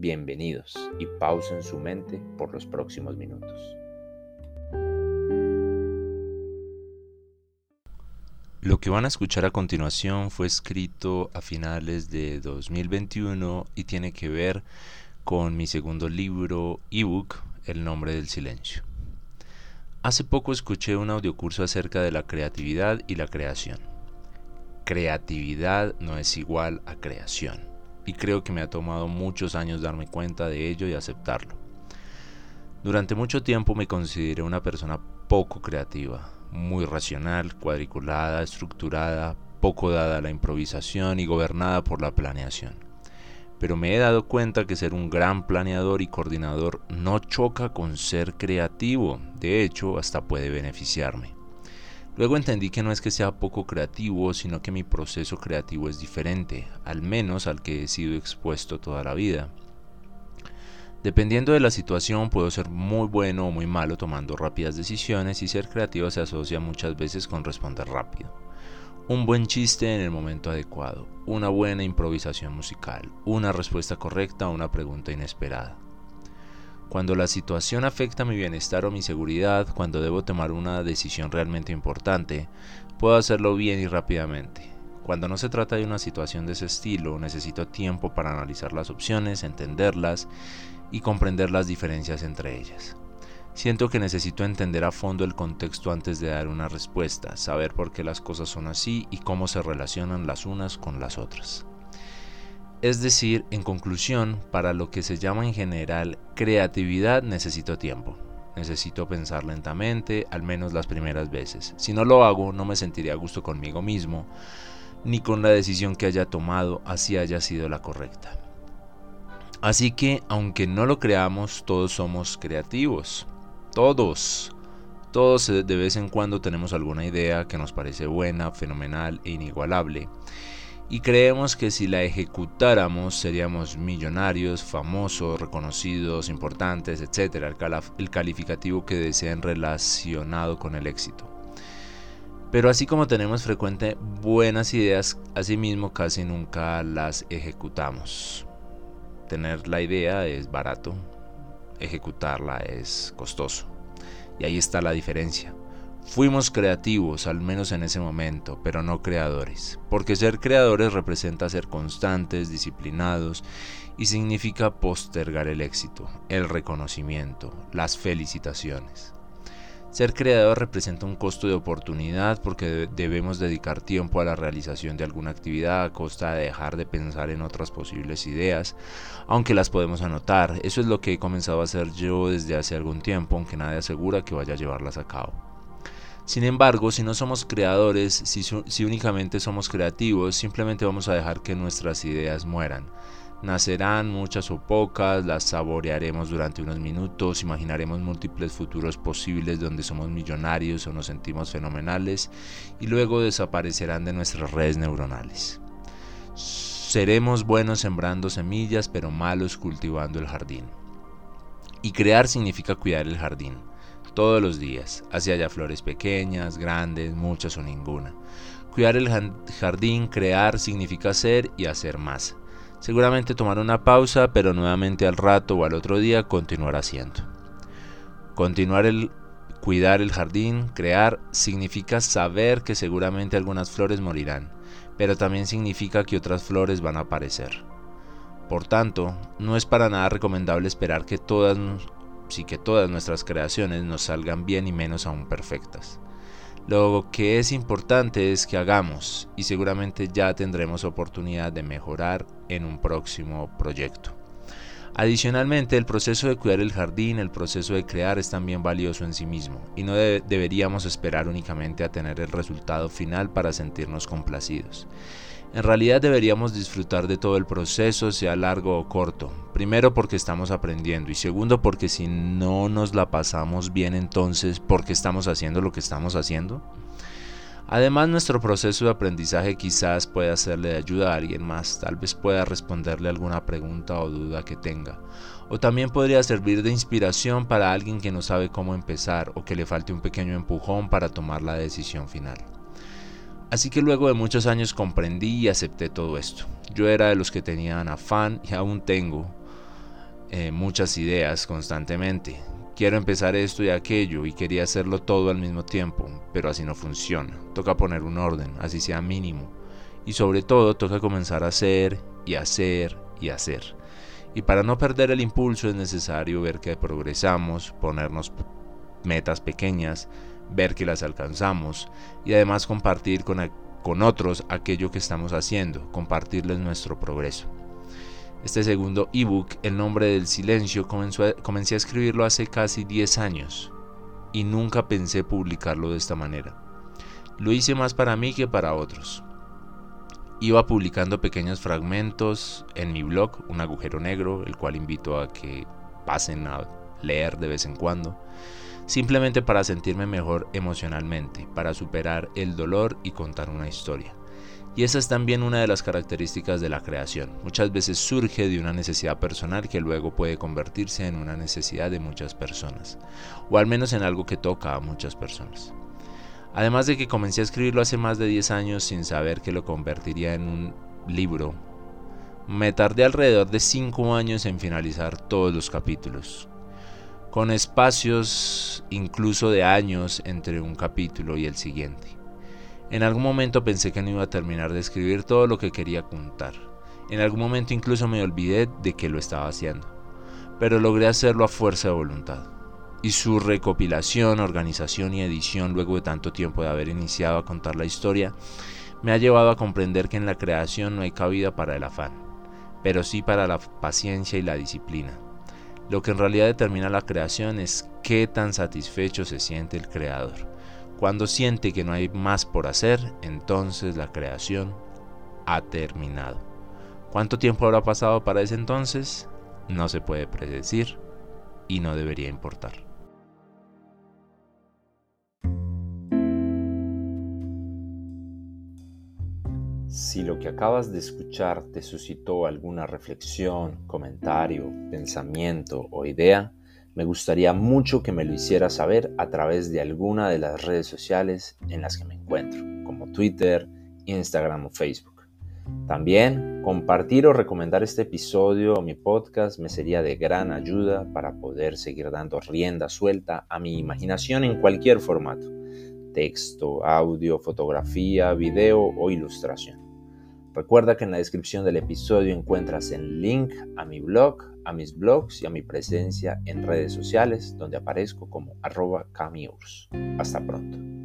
Bienvenidos y pausen su mente por los próximos minutos. Lo que van a escuchar a continuación fue escrito a finales de 2021 y tiene que ver con mi segundo libro ebook, El nombre del silencio. Hace poco escuché un audiocurso acerca de la creatividad y la creación. Creatividad no es igual a creación y creo que me ha tomado muchos años darme cuenta de ello y aceptarlo. Durante mucho tiempo me consideré una persona poco creativa, muy racional, cuadriculada, estructurada, poco dada a la improvisación y gobernada por la planeación. Pero me he dado cuenta que ser un gran planeador y coordinador no choca con ser creativo, de hecho hasta puede beneficiarme. Luego entendí que no es que sea poco creativo, sino que mi proceso creativo es diferente, al menos al que he sido expuesto toda la vida. Dependiendo de la situación puedo ser muy bueno o muy malo tomando rápidas decisiones y ser creativo se asocia muchas veces con responder rápido. Un buen chiste en el momento adecuado, una buena improvisación musical, una respuesta correcta a una pregunta inesperada. Cuando la situación afecta mi bienestar o mi seguridad, cuando debo tomar una decisión realmente importante, puedo hacerlo bien y rápidamente. Cuando no se trata de una situación de ese estilo, necesito tiempo para analizar las opciones, entenderlas y comprender las diferencias entre ellas. Siento que necesito entender a fondo el contexto antes de dar una respuesta, saber por qué las cosas son así y cómo se relacionan las unas con las otras. Es decir, en conclusión, para lo que se llama en general creatividad necesito tiempo. Necesito pensar lentamente, al menos las primeras veces. Si no lo hago, no me sentiría a gusto conmigo mismo, ni con la decisión que haya tomado, así haya sido la correcta. Así que, aunque no lo creamos, todos somos creativos. Todos. Todos de vez en cuando tenemos alguna idea que nos parece buena, fenomenal e inigualable y creemos que si la ejecutáramos seríamos millonarios, famosos, reconocidos, importantes, etc. El calificativo que deseen relacionado con el éxito. Pero así como tenemos frecuente buenas ideas, asimismo casi nunca las ejecutamos. Tener la idea es barato, ejecutarla es costoso. Y ahí está la diferencia. Fuimos creativos, al menos en ese momento, pero no creadores, porque ser creadores representa ser constantes, disciplinados y significa postergar el éxito, el reconocimiento, las felicitaciones. Ser creador representa un costo de oportunidad porque debemos dedicar tiempo a la realización de alguna actividad a costa de dejar de pensar en otras posibles ideas, aunque las podemos anotar. Eso es lo que he comenzado a hacer yo desde hace algún tiempo, aunque nadie asegura que vaya a llevarlas a cabo. Sin embargo, si no somos creadores, si, únicamente somos creativos, simplemente vamos a dejar que nuestras ideas mueran. Nacerán muchas o pocas, las saborearemos durante unos minutos, imaginaremos múltiples futuros posibles donde somos millonarios o nos sentimos fenomenales y luego desaparecerán de nuestras redes neuronales. Seremos buenos sembrando semillas pero malos cultivando el jardín. Y crear significa cuidar el jardín todos los días, así haya flores pequeñas, grandes, muchas o ninguna. Cuidar el jardín, crear, significa hacer y hacer más. Seguramente tomar una pausa, pero nuevamente al rato o al otro día continuar haciendo. Continuar el cuidar el jardín, crear, significa saber que seguramente algunas flores morirán, pero también significa que otras flores van a aparecer. Por tanto, no es para nada recomendable esperar que todas sí que todas nuestras creaciones nos salgan bien y menos aún perfectas. Lo que es importante es que hagamos y seguramente ya tendremos oportunidad de mejorar en un próximo proyecto. Adicionalmente, el proceso de cuidar el jardín, el proceso de crear es también valioso en sí mismo y no deberíamos esperar únicamente a tener el resultado final para sentirnos complacidos. En realidad deberíamos disfrutar de todo el proceso, sea largo o corto. Primero porque estamos aprendiendo y segundo porque si no nos la pasamos bien entonces, ¿por qué estamos haciendo lo que estamos haciendo? Además, nuestro proceso de aprendizaje quizás pueda serle de ayuda a alguien más, tal vez pueda responderle alguna pregunta o duda que tenga. O también podría servir de inspiración para alguien que no sabe cómo empezar o que le falte un pequeño empujón para tomar la decisión final. Así que luego de muchos años comprendí y acepté todo esto. Yo era de los que tenían afán y aún tengo eh, muchas ideas constantemente quiero empezar esto y aquello y quería hacerlo todo al mismo tiempo, pero así no funciona. Toca poner un orden, así sea mínimo. Y sobre todo toca comenzar a hacer y hacer y hacer. Y para no perder el impulso es necesario ver que progresamos, ponernos metas pequeñas, ver que las alcanzamos y además compartir con, con otros aquello que estamos haciendo, compartirles nuestro progreso. Este segundo ebook, El nombre del silencio, comencé a escribirlo hace casi 10 años y nunca pensé publicarlo de esta manera. Lo hice más para mí que para otros. Iba publicando pequeños fragmentos en mi blog, Un agujero negro, el cual invito a que pasen a leer de vez en cuando, simplemente para sentirme mejor emocionalmente, para superar el dolor y contar una historia. Y esa es también una de las características de la creación. Muchas veces surge de una necesidad personal que luego puede convertirse en una necesidad de muchas personas, o al menos en algo que toca a muchas personas. Además de que comencé a escribirlo hace más de 10 años sin saber que lo convertiría en un libro, me tardé alrededor de 5 años en finalizar todos los capítulos, con espacios incluso de años entre un capítulo y el siguiente. En algún momento pensé que no iba a terminar de escribir todo lo que quería contar. En algún momento incluso me olvidé de que lo estaba haciendo. Pero logré hacerlo a fuerza de voluntad. Y su recopilación, organización y edición luego de tanto tiempo de haber iniciado a contar la historia me ha llevado a comprender que en la creación no hay cabida para el afán, pero sí para la paciencia y la disciplina. Lo que en realidad determina la creación es qué tan satisfecho se siente el creador cuando siente que no hay más por hacer, entonces la creación ha terminado. ¿Cuánto tiempo habrá pasado para ese entonces? No se puede predecir y no debería importar. Si lo que acabas de escuchar te suscitó alguna reflexión, comentario, pensamiento o idea, me gustaría mucho que me lo hicieras saber a través de alguna de las redes sociales en las que me encuentro, como Twitter, Instagram o Facebook. También compartir o recomendar este episodio o mi podcast me sería de gran ayuda para poder seguir dando rienda suelta a mi imaginación en cualquier formato, texto, audio, fotografía, video o ilustración. Recuerda que en la descripción del episodio encuentras el link a mi blog, a mis blogs y a mi presencia en redes sociales donde aparezco como arroba Hasta pronto.